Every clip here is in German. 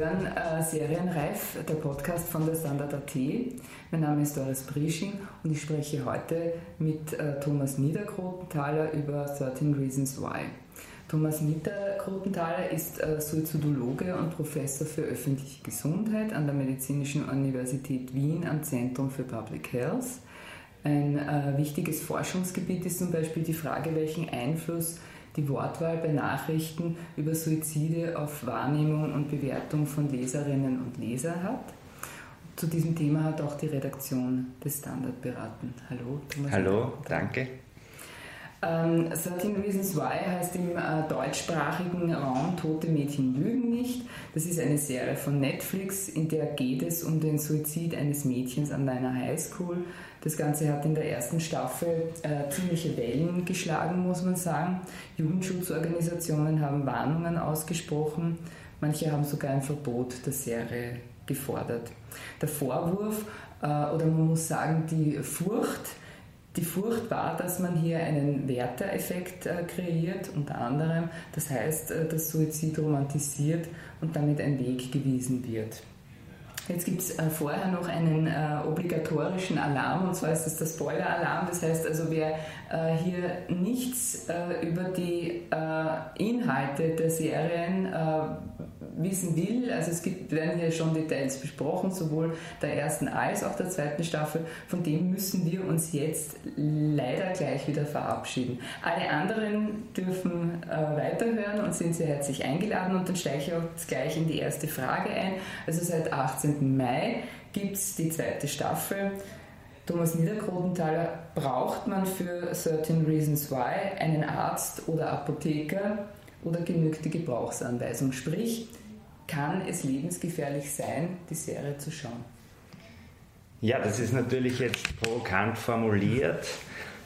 hören äh, Serienreif, der Podcast von der Standard.at. Mein Name ist Doris Briesching und ich spreche heute mit äh, Thomas Niederkrotenthaler über 13 Reasons Why. Thomas Niederkrotenthaler ist äh, Suizidologe und Professor für öffentliche Gesundheit an der Medizinischen Universität Wien am Zentrum für Public Health. Ein äh, wichtiges Forschungsgebiet ist zum Beispiel die Frage, welchen Einfluss die Wortwahl bei Nachrichten über Suizide auf Wahrnehmung und Bewertung von Leserinnen und Lesern hat. Zu diesem Thema hat auch die Redaktion des Standard beraten. Hallo, Thomas. Hallo, danke. Ähm, 13 Reasons Why heißt im äh, deutschsprachigen Raum Tote Mädchen lügen nicht. Das ist eine Serie von Netflix, in der geht es um den Suizid eines Mädchens an einer Highschool. Das Ganze hat in der ersten Staffel äh, ziemliche Wellen geschlagen, muss man sagen. Jugendschutzorganisationen haben Warnungen ausgesprochen. Manche haben sogar ein Verbot der Serie gefordert. Der Vorwurf äh, oder man muss sagen die Furcht, die Furcht war, dass man hier einen Werteeffekt äh, kreiert, unter anderem. Das heißt, äh, dass Suizid romantisiert und damit ein Weg gewiesen wird. Jetzt gibt es äh, vorher noch einen äh, obligatorischen Alarm, und zwar ist das der Spoiler-Alarm. Das heißt also, wer äh, hier nichts äh, über die Inhalte der Serien wissen will, also es gibt, werden hier schon Details besprochen, sowohl der ersten als auch der zweiten Staffel, von dem müssen wir uns jetzt leider gleich wieder verabschieden. Alle anderen dürfen weiterhören und sind sehr herzlich eingeladen und dann steige ich auch gleich in die erste Frage ein. Also seit 18. Mai gibt es die zweite Staffel. Thomas Niederkrotenthaler, braucht man für 13 Reasons Why einen Arzt oder Apotheker oder genügt die Gebrauchsanweisung? Sprich, kann es lebensgefährlich sein, die Serie zu schauen? Ja, das ist natürlich jetzt provokant formuliert.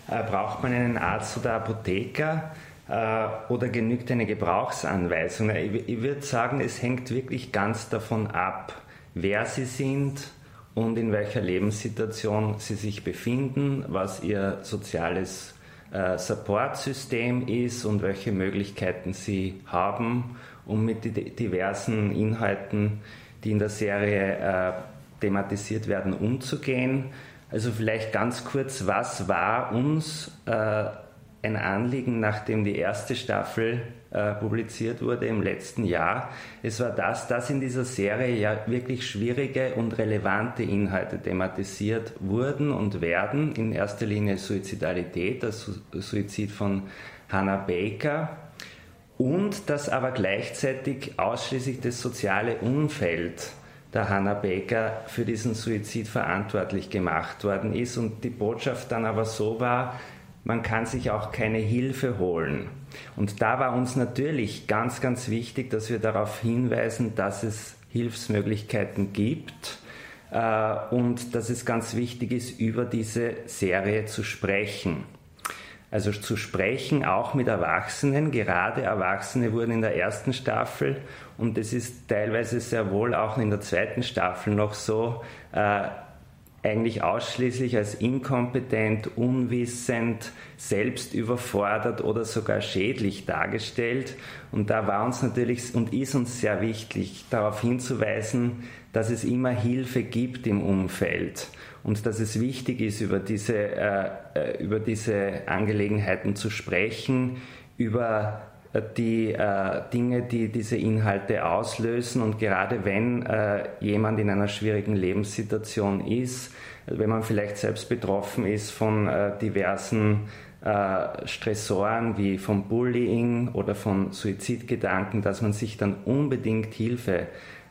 Äh, braucht man einen Arzt oder Apotheker äh, oder genügt eine Gebrauchsanweisung? Ich, ich würde sagen, es hängt wirklich ganz davon ab, wer sie sind und in welcher Lebenssituation sie sich befinden, was ihr soziales äh, Supportsystem ist und welche Möglichkeiten sie haben, um mit den diversen Inhalten, die in der Serie äh, thematisiert werden, umzugehen. Also vielleicht ganz kurz, was war uns äh, ein Anliegen, nachdem die erste Staffel äh, publiziert wurde im letzten Jahr. Es war das, dass in dieser Serie ja wirklich schwierige und relevante Inhalte thematisiert wurden und werden. In erster Linie Suizidalität, das Suizid von Hannah Baker. Und dass aber gleichzeitig ausschließlich das soziale Umfeld der Hannah Baker für diesen Suizid verantwortlich gemacht worden ist und die Botschaft dann aber so war, man kann sich auch keine Hilfe holen. Und da war uns natürlich ganz, ganz wichtig, dass wir darauf hinweisen, dass es Hilfsmöglichkeiten gibt äh, und dass es ganz wichtig ist, über diese Serie zu sprechen. Also zu sprechen, auch mit Erwachsenen. Gerade Erwachsene wurden in der ersten Staffel und es ist teilweise sehr wohl auch in der zweiten Staffel noch so, äh, eigentlich ausschließlich als inkompetent, unwissend, selbst überfordert oder sogar schädlich dargestellt. Und da war uns natürlich und ist uns sehr wichtig, darauf hinzuweisen, dass es immer Hilfe gibt im Umfeld und dass es wichtig ist, über diese, äh, äh über diese Angelegenheiten zu sprechen, über die äh, Dinge, die diese Inhalte auslösen. Und gerade wenn äh, jemand in einer schwierigen Lebenssituation ist, wenn man vielleicht selbst betroffen ist von äh, diversen äh, Stressoren wie vom Bullying oder von Suizidgedanken, dass man sich dann unbedingt Hilfe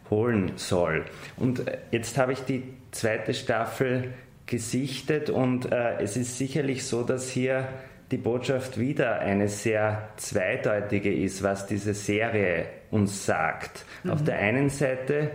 holen soll. Und äh, jetzt habe ich die zweite Staffel gesichtet und äh, es ist sicherlich so, dass hier die Botschaft wieder eine sehr zweideutige ist, was diese Serie uns sagt. Mhm. Auf der einen Seite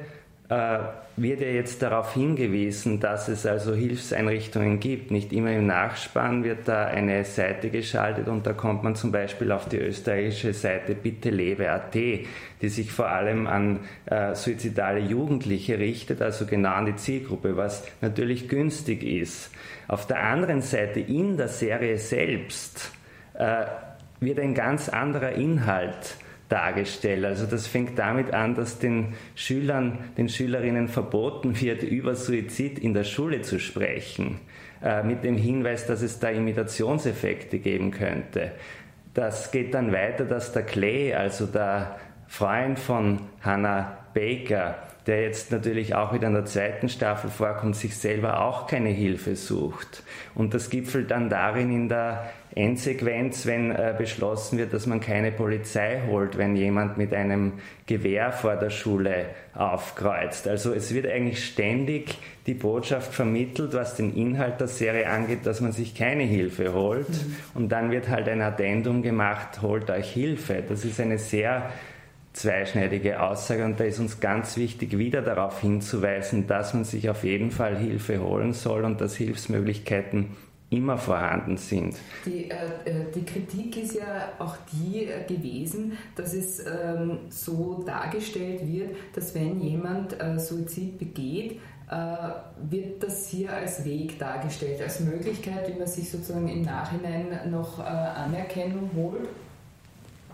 äh, wird ja jetzt darauf hingewiesen, dass es also Hilfseinrichtungen gibt. Nicht immer im Nachspann wird da eine Seite geschaltet und da kommt man zum Beispiel auf die österreichische Seite Bitte lebe.at, die sich vor allem an äh, suizidale Jugendliche richtet, also genau an die Zielgruppe, was natürlich günstig ist. Auf der anderen Seite in der Serie selbst äh, wird ein ganz anderer Inhalt dargestellt. Also das fängt damit an, dass den Schülern, den Schülerinnen verboten wird, über Suizid in der Schule zu sprechen, äh, mit dem Hinweis, dass es da Imitationseffekte geben könnte. Das geht dann weiter, dass der Clay, also der Freund von Hannah Baker, der jetzt natürlich auch wieder in der zweiten Staffel vorkommt, sich selber auch keine Hilfe sucht. Und das gipfelt dann darin in der Endsequenz, wenn äh, beschlossen wird, dass man keine Polizei holt, wenn jemand mit einem Gewehr vor der Schule aufkreuzt. Also es wird eigentlich ständig die Botschaft vermittelt, was den Inhalt der Serie angeht, dass man sich keine Hilfe holt. Mhm. Und dann wird halt ein Addendum gemacht, holt euch Hilfe. Das ist eine sehr zweischneidige Aussage und da ist uns ganz wichtig, wieder darauf hinzuweisen, dass man sich auf jeden Fall Hilfe holen soll und dass Hilfsmöglichkeiten immer vorhanden sind. Die, äh, äh die Kritik ist ja auch die äh, gewesen, dass es ähm, so dargestellt wird, dass wenn jemand äh, Suizid begeht, äh, wird das hier als Weg dargestellt, als Möglichkeit, wie man sich sozusagen im Nachhinein noch äh, Anerkennung holt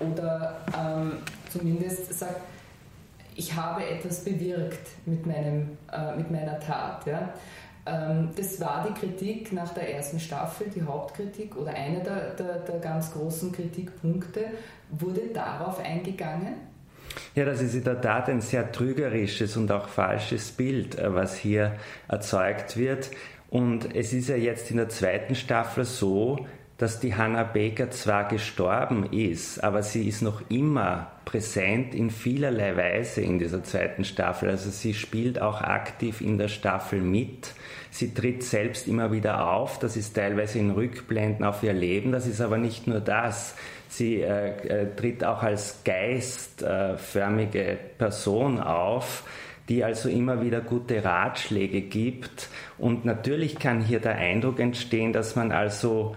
oder ähm, zumindest sagt, ich habe etwas bewirkt mit, meinem, äh, mit meiner Tat. Ja? Ähm, das war die Kritik nach der ersten Staffel, die Hauptkritik oder einer der, der, der ganz großen Kritikpunkte. Wurde darauf eingegangen? Ja, das ist in der Tat ein sehr trügerisches und auch falsches Bild, äh, was hier erzeugt wird. Und es ist ja jetzt in der zweiten Staffel so, dass die Hannah Baker zwar gestorben ist, aber sie ist noch immer präsent in vielerlei Weise in dieser zweiten Staffel. Also sie spielt auch aktiv in der Staffel mit. Sie tritt selbst immer wieder auf. Das ist teilweise in Rückblenden auf ihr Leben. Das ist aber nicht nur das. Sie äh, äh, tritt auch als geistförmige Person auf die also immer wieder gute Ratschläge gibt. Und natürlich kann hier der Eindruck entstehen, dass man also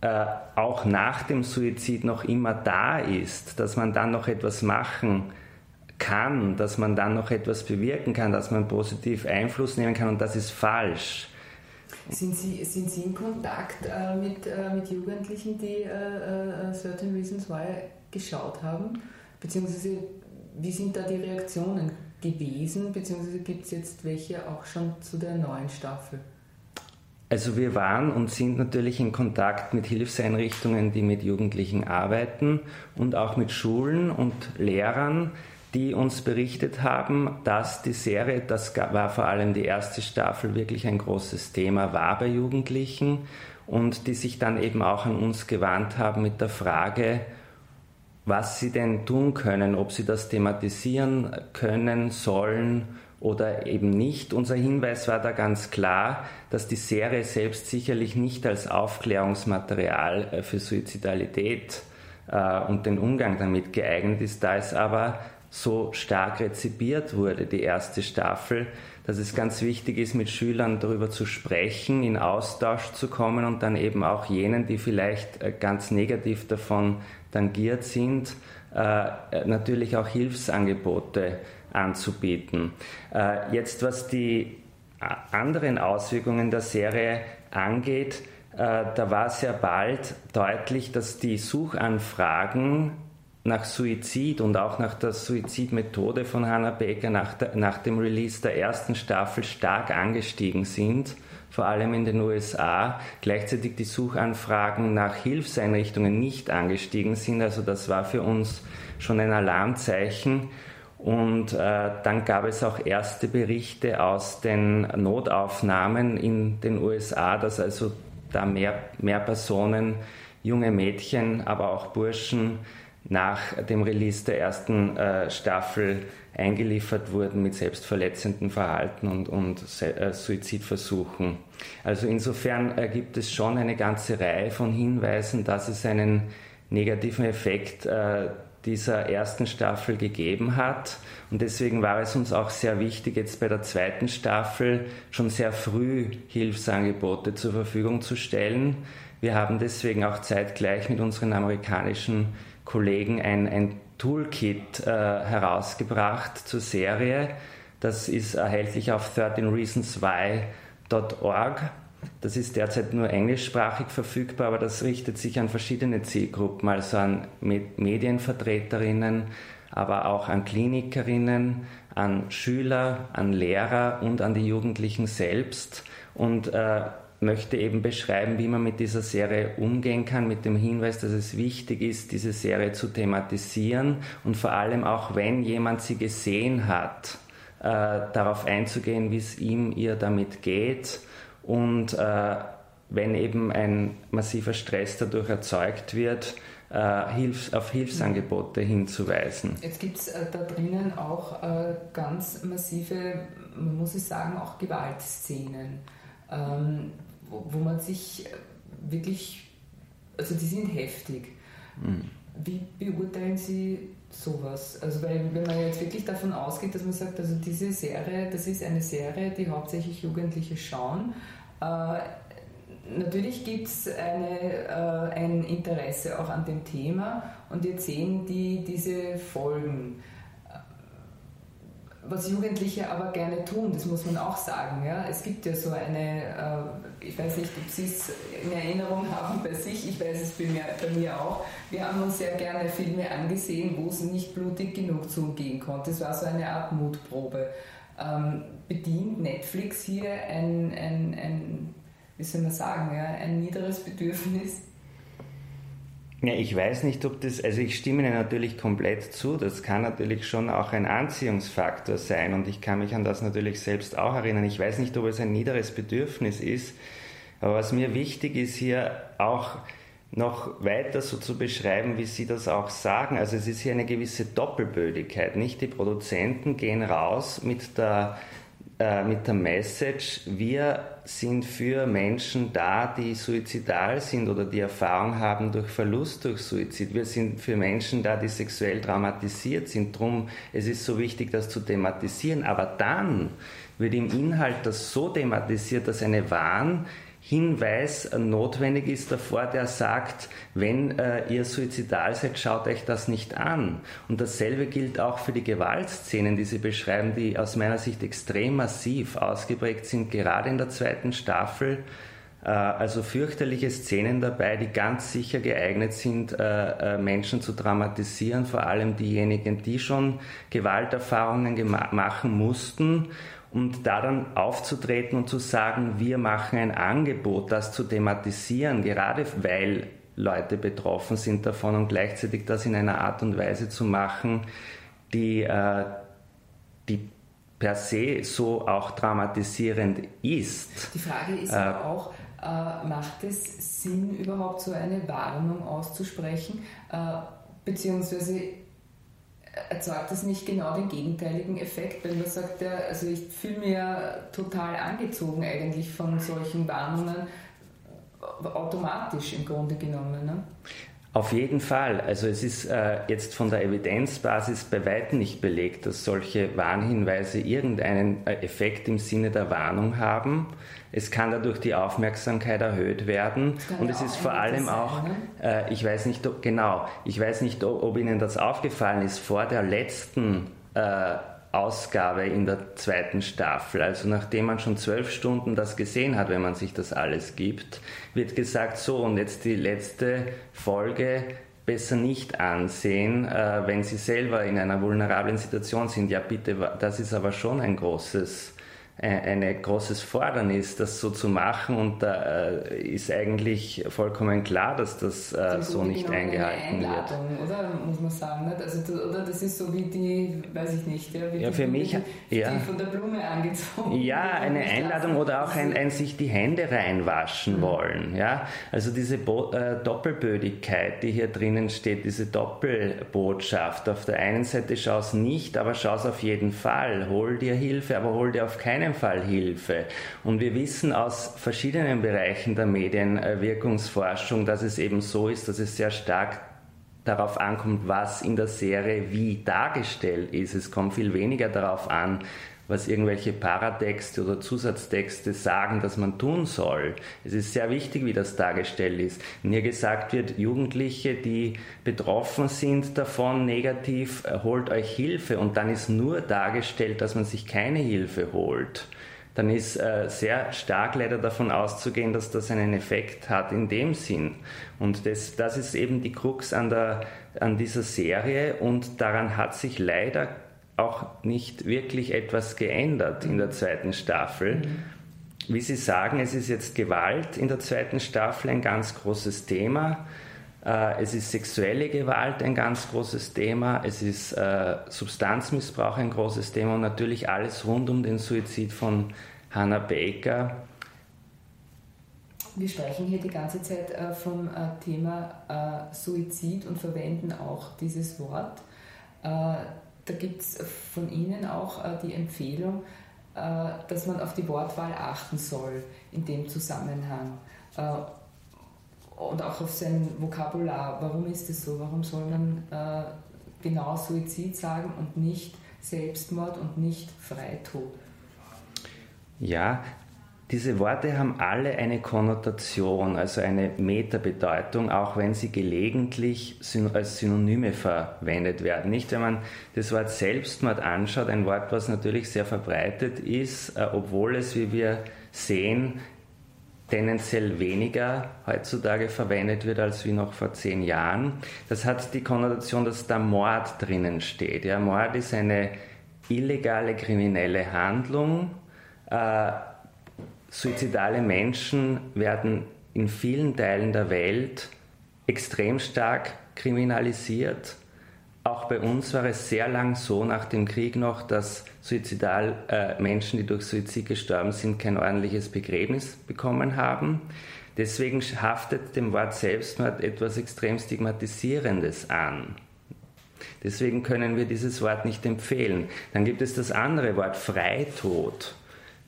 äh, auch nach dem Suizid noch immer da ist, dass man dann noch etwas machen kann, dass man dann noch etwas bewirken kann, dass man positiv Einfluss nehmen kann und das ist falsch. Sind Sie, sind Sie in Kontakt äh, mit, äh, mit Jugendlichen, die äh, äh Certain Reasons Why geschaut haben? Beziehungsweise wie sind da die Reaktionen gewesen? Beziehungsweise gibt es jetzt welche auch schon zu der neuen Staffel? Also wir waren und sind natürlich in Kontakt mit Hilfseinrichtungen, die mit Jugendlichen arbeiten und auch mit Schulen und Lehrern, die uns berichtet haben, dass die Serie, das war vor allem die erste Staffel, wirklich ein großes Thema war bei Jugendlichen und die sich dann eben auch an uns gewandt haben mit der Frage, was sie denn tun können, ob sie das thematisieren können, sollen oder eben nicht. Unser Hinweis war da ganz klar, dass die Serie selbst sicherlich nicht als Aufklärungsmaterial äh, für Suizidalität äh, und den Umgang damit geeignet ist, da es aber so stark rezipiert wurde, die erste Staffel, dass es ganz wichtig ist, mit Schülern darüber zu sprechen, in Austausch zu kommen und dann eben auch jenen, die vielleicht äh, ganz negativ davon tangiert sind, natürlich auch Hilfsangebote anzubieten. Äh, jetzt, was die äh, anderen Auswirkungen der Serie angeht, äh, da war sehr bald deutlich, dass die Suchanfragen nach Suizid und auch nach der Suizidmethode von Hannah Baker nach, der, nach dem Release der ersten Staffel stark angestiegen sind, vor allem in den USA. Gleichzeitig die Suchanfragen nach Hilfseinrichtungen nicht angestiegen sind. Also das war für uns schon ein Alarmzeichen. Und äh, dann gab es auch erste Berichte aus den Notaufnahmen in den USA, dass also da mehr, mehr Personen, junge Mädchen, aber auch Burschen nach dem Release der ersten äh, Staffel eingeliefert wurden mit selbstverletzendem Verhalten und, und äh, Suizidversuchen. Also insofern äh, gibt es schon eine ganze Reihe von Hinweisen, dass es einen negativen Effekt äh, dieser ersten Staffel gegeben hat. Und deswegen war es uns auch sehr wichtig, jetzt bei der zweiten Staffel schon sehr früh Hilfsangebote zur Verfügung zu stellen. Wir haben deswegen auch zeitgleich mit unseren amerikanischen Kollegen ein, ein Toolkit äh, herausgebracht zur Serie. Das ist erhältlich auf 13reasonswhy.org Das ist derzeit nur englischsprachig verfügbar, aber das richtet sich an verschiedene Zielgruppen, also an Medienvertreterinnen, aber auch an Klinikerinnen, an Schüler, an Lehrer und an die Jugendlichen selbst und äh, möchte eben beschreiben, wie man mit dieser Serie umgehen kann, mit dem Hinweis, dass es wichtig ist, diese Serie zu thematisieren und vor allem auch, wenn jemand sie gesehen hat, äh, darauf einzugehen, wie es ihm, ihr damit geht und äh, wenn eben ein massiver Stress dadurch erzeugt wird, äh, Hilfs-, auf Hilfsangebote hinzuweisen. Jetzt gibt es äh, da drinnen auch äh, ganz massive, man muss es sagen, auch Gewaltszenen, ähm, wo, man sich wirklich, also die sind heftig. Mhm. Wie beurteilen Sie sowas? Also weil wenn man jetzt wirklich davon ausgeht, dass man sagt, also diese Serie, das ist eine Serie, die hauptsächlich Jugendliche schauen, natürlich gibt es äh, ein Interesse auch an dem Thema und jetzt sehen die diese Folgen. Was Jugendliche aber gerne tun, das muss man auch sagen. Ja? Es gibt ja so eine, äh, ich weiß nicht, ob Sie es in Erinnerung haben bei sich, ich weiß es bei mir, bei mir auch. Wir haben uns sehr gerne Filme angesehen, wo es nicht blutig genug zugehen konnte. Es war so eine Art Mutprobe. Ähm, bedient Netflix hier ein, ein, ein wie soll man sagen, ja, ein niederes Bedürfnis? Ja, ich weiß nicht, ob das, also ich stimme Ihnen natürlich komplett zu, das kann natürlich schon auch ein Anziehungsfaktor sein und ich kann mich an das natürlich selbst auch erinnern. Ich weiß nicht, ob es ein niederes Bedürfnis ist, aber was mir wichtig ist hier auch noch weiter so zu beschreiben, wie Sie das auch sagen. Also es ist hier eine gewisse Doppelbödigkeit, nicht? Die Produzenten gehen raus mit der äh, mit der Message, wir sind für Menschen da, die suizidal sind oder die Erfahrung haben durch Verlust durch Suizid. Wir sind für Menschen da, die sexuell traumatisiert sind. Drum, es ist so wichtig, das zu thematisieren. Aber dann wird im Inhalt das so thematisiert, dass eine Wahn Hinweis notwendig ist davor, der sagt, wenn äh, ihr suizidal seid, schaut euch das nicht an. Und dasselbe gilt auch für die Gewaltszenen, die Sie beschreiben, die aus meiner Sicht extrem massiv ausgeprägt sind, gerade in der zweiten Staffel. Äh, also fürchterliche Szenen dabei, die ganz sicher geeignet sind, äh, äh, Menschen zu dramatisieren, vor allem diejenigen, die schon Gewalterfahrungen machen mussten und da dann aufzutreten und zu sagen, wir machen ein Angebot, das zu thematisieren, gerade weil Leute betroffen sind davon und gleichzeitig das in einer Art und Weise zu machen, die, äh, die per se so auch dramatisierend ist. Die Frage ist äh, aber auch, äh, macht es Sinn, überhaupt so eine Warnung auszusprechen? Äh, beziehungsweise erzeugt das nicht genau den gegenteiligen Effekt, wenn man sagt, ja, also ich fühle mich ja total angezogen eigentlich von solchen Warnungen, automatisch im Grunde genommen. Ne? Auf jeden Fall. Also es ist äh, jetzt von der Evidenzbasis bei weitem nicht belegt, dass solche Warnhinweise irgendeinen äh, Effekt im Sinne der Warnung haben. Es kann dadurch die Aufmerksamkeit erhöht werden und es ist vor allem sein, auch, ne? äh, ich weiß nicht, ob, genau, ich weiß nicht, ob, ob Ihnen das aufgefallen ist, vor der letzten äh, Ausgabe in der zweiten Staffel, also nachdem man schon zwölf Stunden das gesehen hat, wenn man sich das alles gibt, wird gesagt, so und jetzt die letzte Folge besser nicht ansehen, äh, wenn Sie selber in einer vulnerablen Situation sind. Ja, bitte, das ist aber schon ein großes ein großes Fordernis, das so zu machen und da äh, ist eigentlich vollkommen klar, dass das äh, so nicht eingehalten eine wird. Oder muss man sagen, nicht? Also, oder das ist so wie die, weiß ich nicht, ja, wie ja, die, für mich, die, ja. die von der Blume angezogen. Ja, eine Einladung oder auch ein, ein, sich die Hände reinwaschen mhm. wollen. Ja, also diese Bo äh, Doppelbödigkeit, die hier drinnen steht, diese Doppelbotschaft. Auf der einen Seite schau es nicht, aber schau es auf jeden Fall. Hol dir Hilfe, aber hol dir auf keinen keinen. Und wir wissen aus verschiedenen Bereichen der Medienwirkungsforschung, dass es eben so ist, dass es sehr stark darauf ankommt, was in der Serie wie dargestellt ist. Es kommt viel weniger darauf an, was irgendwelche Paratexte oder Zusatztexte sagen, dass man tun soll. Es ist sehr wichtig, wie das dargestellt ist. Wenn hier gesagt wird, Jugendliche, die betroffen sind davon negativ, holt euch Hilfe und dann ist nur dargestellt, dass man sich keine Hilfe holt dann ist äh, sehr stark leider davon auszugehen, dass das einen Effekt hat in dem Sinn. Und das, das ist eben die Krux an, der, an dieser Serie und daran hat sich leider auch nicht wirklich etwas geändert in der zweiten Staffel. Wie Sie sagen, es ist jetzt Gewalt in der zweiten Staffel ein ganz großes Thema. Äh, es ist sexuelle Gewalt ein ganz großes Thema, es ist äh, Substanzmissbrauch ein großes Thema und natürlich alles rund um den Suizid von Hannah Baker. Wir sprechen hier die ganze Zeit äh, vom Thema Suizid und verwenden auch dieses Wort. Da gibt es von Ihnen auch die Empfehlung, dass man auf die Wortwahl achten soll in dem Zusammenhang und auch auf sein Vokabular. Warum ist es so? Warum soll man äh, genau Suizid sagen und nicht Selbstmord und nicht Freitod? Ja, diese Worte haben alle eine Konnotation, also eine Metabedeutung, auch wenn sie gelegentlich als Synonyme verwendet werden. Nicht, wenn man das Wort Selbstmord anschaut, ein Wort, was natürlich sehr verbreitet ist, äh, obwohl es, wie wir sehen, tendenziell weniger heutzutage verwendet wird als wie noch vor zehn Jahren. Das hat die Konnotation, dass da Mord drinnen steht. Ja, Mord ist eine illegale kriminelle Handlung. Äh, suizidale Menschen werden in vielen Teilen der Welt extrem stark kriminalisiert. Auch bei uns war es sehr lang so nach dem Krieg noch, dass Suizidal äh, Menschen, die durch Suizid gestorben sind, kein ordentliches Begräbnis bekommen haben. Deswegen haftet dem Wort Selbstmord etwas extrem Stigmatisierendes an. Deswegen können wir dieses Wort nicht empfehlen. Dann gibt es das andere Wort Freitod.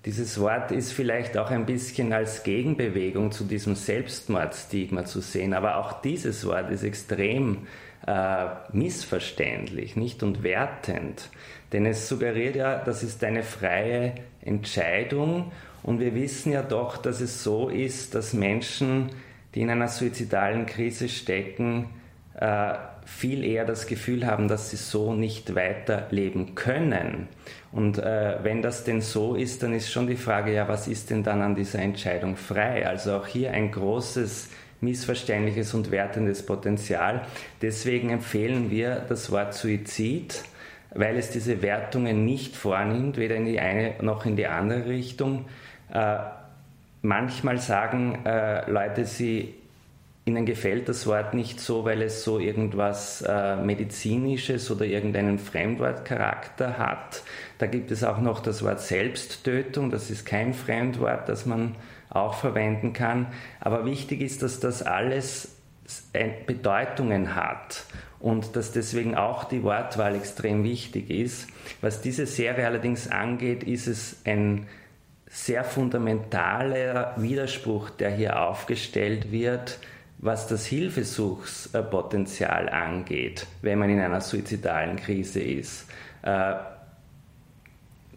Dieses Wort ist vielleicht auch ein bisschen als Gegenbewegung zu diesem Selbstmordstigma zu sehen, aber auch dieses Wort ist extrem äh, missverständlich, nicht und wertend. Denn es suggeriert ja, das ist eine freie Entscheidung und wir wissen ja doch, dass es so ist, dass Menschen, die in einer suizidalen Krise stecken, viel eher das Gefühl haben, dass sie so nicht weiterleben können. Und äh, wenn das denn so ist, dann ist schon die Frage, ja, was ist denn dann an dieser Entscheidung frei? Also auch hier ein großes missverständliches und wertendes Potenzial. Deswegen empfehlen wir das Wort Suizid, weil es diese Wertungen nicht vornimmt, weder in die eine noch in die andere Richtung. Äh, manchmal sagen äh, Leute, sie Ihnen gefällt das Wort nicht so, weil es so irgendwas äh, Medizinisches oder irgendeinen Fremdwortcharakter hat. Da gibt es auch noch das Wort Selbsttötung, das ist kein Fremdwort, das man auch verwenden kann. Aber wichtig ist, dass das alles Bedeutungen hat und dass deswegen auch die Wortwahl extrem wichtig ist. Was diese Serie allerdings angeht, ist es ein sehr fundamentaler Widerspruch, der hier aufgestellt wird, was das Hilfesuchspotenzial angeht, wenn man in einer suizidalen Krise ist. Äh,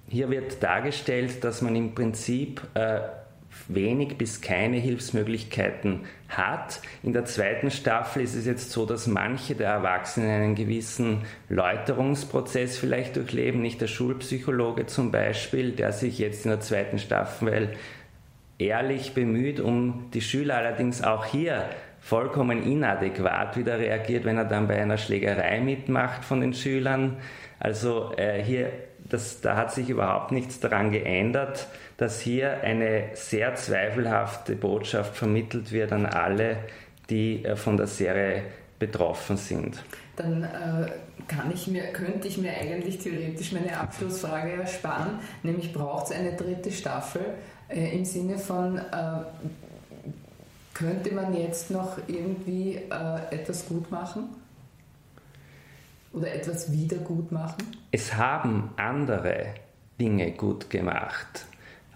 hier wird dargestellt, dass man im Prinzip äh, wenig bis keine Hilfsmöglichkeiten hat. In der zweiten Staffel ist es jetzt so, dass manche der Erwachsenen einen gewissen Läuterungsprozess vielleicht durchleben, nicht der Schulpsychologe zum Beispiel, der sich jetzt in der zweiten Staffel ehrlich bemüht, um die Schüler allerdings auch hier vollkommen inadäquat wieder reagiert, wenn er dann bei einer Schlägerei mitmacht von den Schülern. Also äh, hier, das, da hat sich überhaupt nichts daran geändert dass hier eine sehr zweifelhafte Botschaft vermittelt wird an alle, die äh, von der Serie betroffen sind. Dann äh, kann ich mir, könnte ich mir eigentlich theoretisch meine Abschlussfrage ersparen, nämlich braucht es eine dritte Staffel äh, im Sinne von, äh, könnte man jetzt noch irgendwie äh, etwas gut machen? Oder etwas wieder gut machen? Es haben andere Dinge gut gemacht.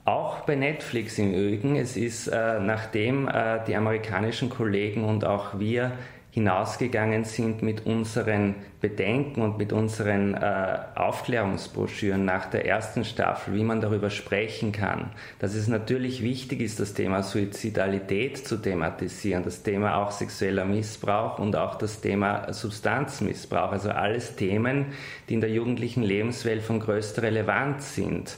Auch bei Netflix im Übrigen. Es ist, äh, nachdem äh, die amerikanischen Kollegen und auch wir hinausgegangen sind mit unseren Bedenken und mit unseren äh, Aufklärungsbroschüren nach der ersten Staffel, wie man darüber sprechen kann, dass es natürlich wichtig ist, das Thema Suizidalität zu thematisieren, das Thema auch sexueller Missbrauch und auch das Thema Substanzmissbrauch, also alles Themen, die in der jugendlichen Lebenswelt von größter Relevanz sind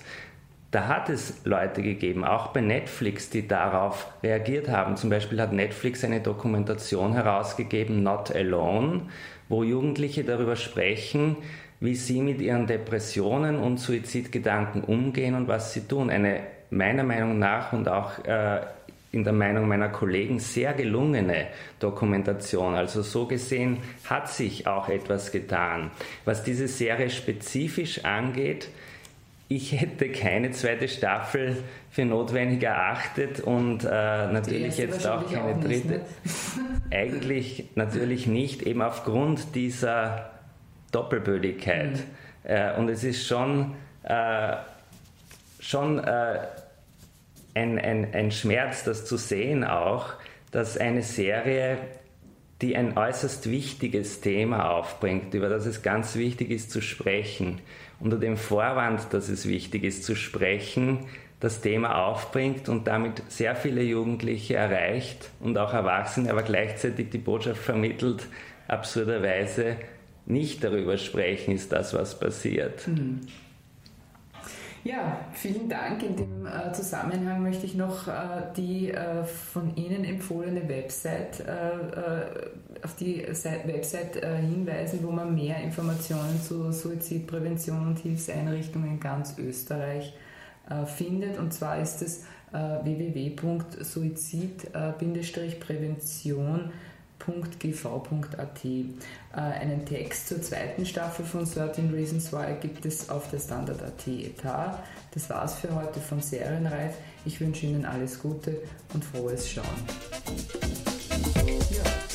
da hat es Leute gegeben, auch bei Netflix, die darauf reagiert haben. Zum Beispiel hat Netflix eine Dokumentation herausgegeben, Not Alone, wo Jugendliche darüber sprechen, wie sie mit ihren Depressionen und Suizidgedanken umgehen und was sie tun. Eine meiner Meinung nach und auch äh, in der Meinung meiner Kollegen sehr gelungene Dokumentation. Also so gesehen hat sich auch etwas getan. Was diese Serie spezifisch angeht, ich hätte keine zweite Staffel für notwendig erachtet und äh, natürlich jetzt auch keine auch dritte. Ne? Eigentlich natürlich nicht, eben aufgrund dieser Doppelbödigkeit. Mhm. Äh, und es ist schon, äh, schon äh, ein, ein, ein Schmerz, das zu sehen auch, dass eine Serie die ein äußerst wichtiges Thema aufbringt, über das es ganz wichtig ist zu sprechen, unter dem Vorwand, dass es wichtig ist zu sprechen, das Thema aufbringt und damit sehr viele Jugendliche erreicht und auch Erwachsene, aber gleichzeitig die Botschaft vermittelt, absurderweise nicht darüber sprechen ist das, was passiert. Mhm. Ja, vielen Dank. In dem äh, Zusammenhang möchte ich noch äh, die äh, von Ihnen empfohlene Website, äh, äh, auf die Website äh, hinweisen, wo man mehr Informationen zu Suizidprävention und Hilfseinrichtungen in ganz Österreich findet. Und zwar ist es www.suizid-prävention.com www.gv.at. Äh, einen Text zur zweiten Staffel von 13 Reasons Why gibt es auf der Standard.at Etat. Das war's für heute von Serienreif. Ich wünsche Ihnen alles Gute und frohes Schauen. Ja.